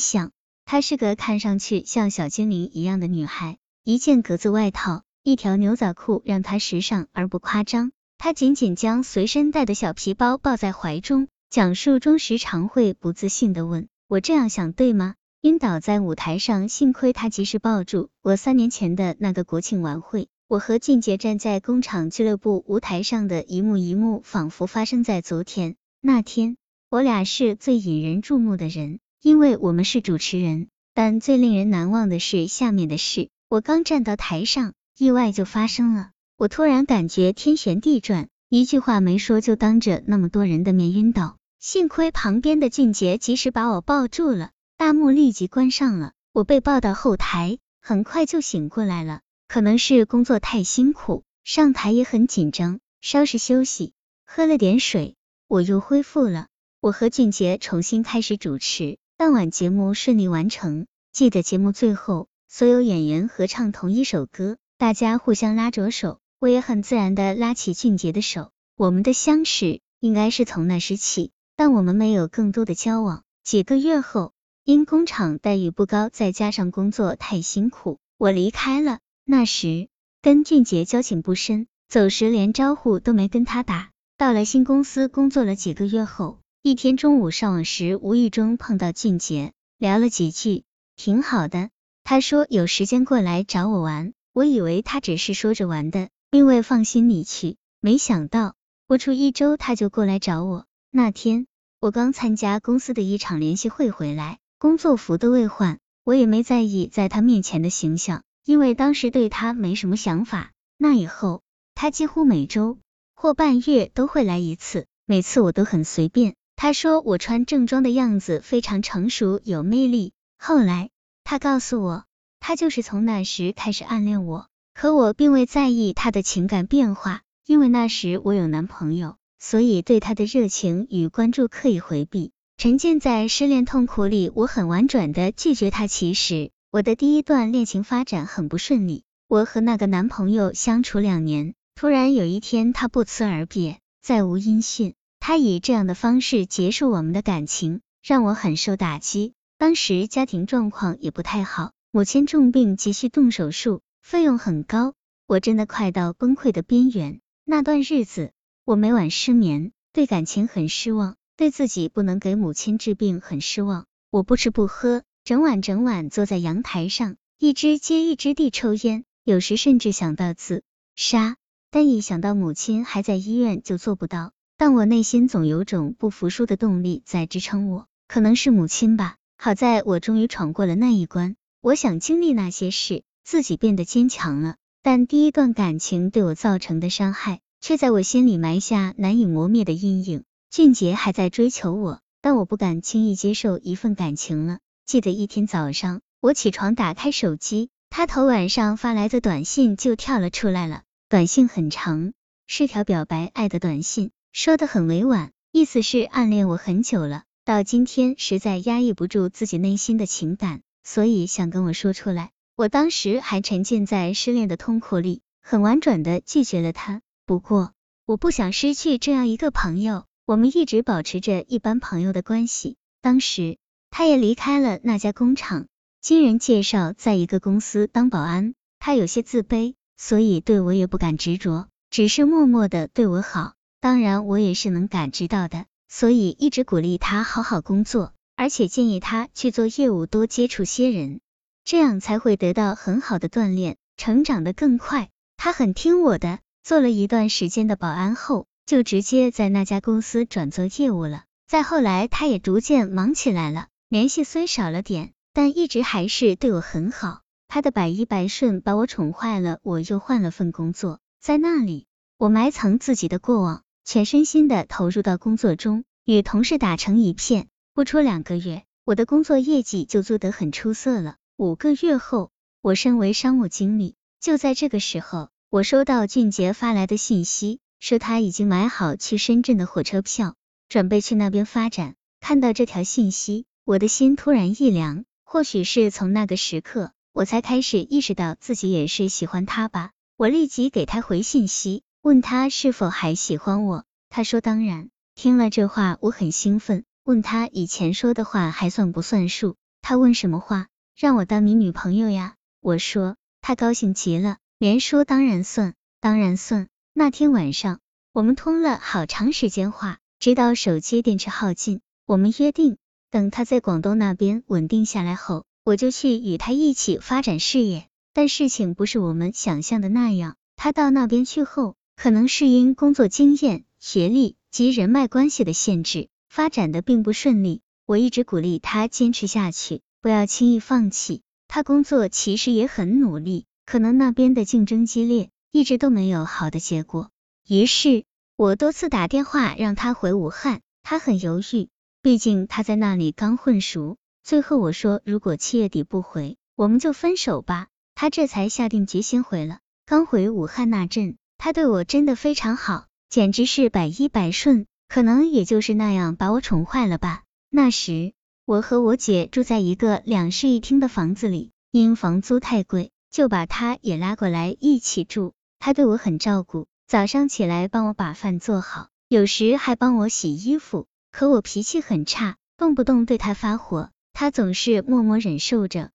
想。她是个看上去像小精灵一样的女孩，一件格子外套，一条牛仔裤让她时尚而不夸张。她紧紧将随身带的小皮包抱在怀中，讲述中时常会不自信的问：“我这样想对吗？”晕倒在舞台上，幸亏她及时抱住我。三年前的那个国庆晚会，我和俊杰站在工厂俱乐部舞台上的一幕一幕，仿佛发生在昨天。那天，我俩是最引人注目的人。因为我们是主持人，但最令人难忘的是下面的事。我刚站到台上，意外就发生了。我突然感觉天旋地转，一句话没说就当着那么多人的面晕倒。幸亏旁边的俊杰及时把我抱住了，大幕立即关上了。我被抱到后台，很快就醒过来了。可能是工作太辛苦，上台也很紧张，稍事休息，喝了点水，我又恢复了。我和俊杰重新开始主持。当晚节目顺利完成，记得节目最后，所有演员合唱同一首歌，大家互相拉着手，我也很自然的拉起俊杰的手。我们的相识应该是从那时起，但我们没有更多的交往。几个月后，因工厂待遇不高，再加上工作太辛苦，我离开了。那时跟俊杰交情不深，走时连招呼都没跟他打。到了新公司工作了几个月后。一天中午上网时，无意中碰到俊杰，聊了几句，挺好的。他说有时间过来找我玩，我以为他只是说着玩的，并未放心你去。没想到不出一周，他就过来找我。那天我刚参加公司的一场联席会回来，工作服都未换，我也没在意在他面前的形象，因为当时对他没什么想法。那以后，他几乎每周或半月都会来一次，每次我都很随便。他说我穿正装的样子非常成熟有魅力。后来他告诉我，他就是从那时开始暗恋我，可我并未在意他的情感变化，因为那时我有男朋友，所以对他的热情与关注刻意回避。沉浸在失恋痛苦里，我很婉转的拒绝他。其实我的第一段恋情发展很不顺利，我和那个男朋友相处两年，突然有一天他不辞而别，再无音讯。他以这样的方式结束我们的感情，让我很受打击。当时家庭状况也不太好，母亲重病急需动手术，费用很高，我真的快到崩溃的边缘。那段日子，我每晚失眠，对感情很失望，对自己不能给母亲治病很失望。我不吃不喝，整晚整晚坐在阳台上，一支接一支地抽烟，有时甚至想到自杀，但一想到母亲还在医院，就做不到。但我内心总有种不服输的动力在支撑我，可能是母亲吧。好在我终于闯过了那一关。我想经历那些事，自己变得坚强了。但第一段感情对我造成的伤害，却在我心里埋下难以磨灭的阴影。俊杰还在追求我，但我不敢轻易接受一份感情了。记得一天早上，我起床打开手机，他头晚上发来的短信就跳了出来了。短信很长，是条表白爱的短信。说的很委婉，意思是暗恋我很久了，到今天实在压抑不住自己内心的情感，所以想跟我说出来。我当时还沉浸在失恋的痛苦里，很婉转的拒绝了他。不过我不想失去这样一个朋友，我们一直保持着一般朋友的关系。当时他也离开了那家工厂，经人介绍在一个公司当保安。他有些自卑，所以对我也不敢执着，只是默默的对我好。当然，我也是能感知到的，所以一直鼓励他好好工作，而且建议他去做业务，多接触些人，这样才会得到很好的锻炼，成长的更快。他很听我的，做了一段时间的保安后，就直接在那家公司转做业务了。再后来，他也逐渐忙起来了，联系虽少了点，但一直还是对我很好。他的百依百顺把我宠坏了，我又换了份工作，在那里，我埋藏自己的过往。全身心的投入到工作中，与同事打成一片。不出两个月，我的工作业绩就做得很出色了。五个月后，我升为商务经理。就在这个时候，我收到俊杰发来的信息，说他已经买好去深圳的火车票，准备去那边发展。看到这条信息，我的心突然一凉。或许是从那个时刻，我才开始意识到自己也是喜欢他吧。我立即给他回信息。问他是否还喜欢我，他说当然。听了这话，我很兴奋，问他以前说的话还算不算数。他问什么话？让我当你女朋友呀？我说，他高兴极了，连说当然算，当然算。那天晚上，我们通了好长时间话，直到手机电池耗尽。我们约定，等他在广东那边稳定下来后，我就去与他一起发展事业。但事情不是我们想象的那样，他到那边去后，可能是因工作经验、学历及人脉关系的限制，发展的并不顺利。我一直鼓励他坚持下去，不要轻易放弃。他工作其实也很努力，可能那边的竞争激烈，一直都没有好的结果。于是，我多次打电话让他回武汉，他很犹豫。毕竟他在那里刚混熟，最后我说如果七月底不回，我们就分手吧。他这才下定决心回了。刚回武汉那阵，他对我真的非常好，简直是百依百顺，可能也就是那样把我宠坏了吧。那时我和我姐住在一个两室一厅的房子里，因房租太贵，就把他也拉过来一起住。他对我很照顾，早上起来帮我把饭做好，有时还帮我洗衣服。可我脾气很差，动不动对他发火，他总是默默忍受着，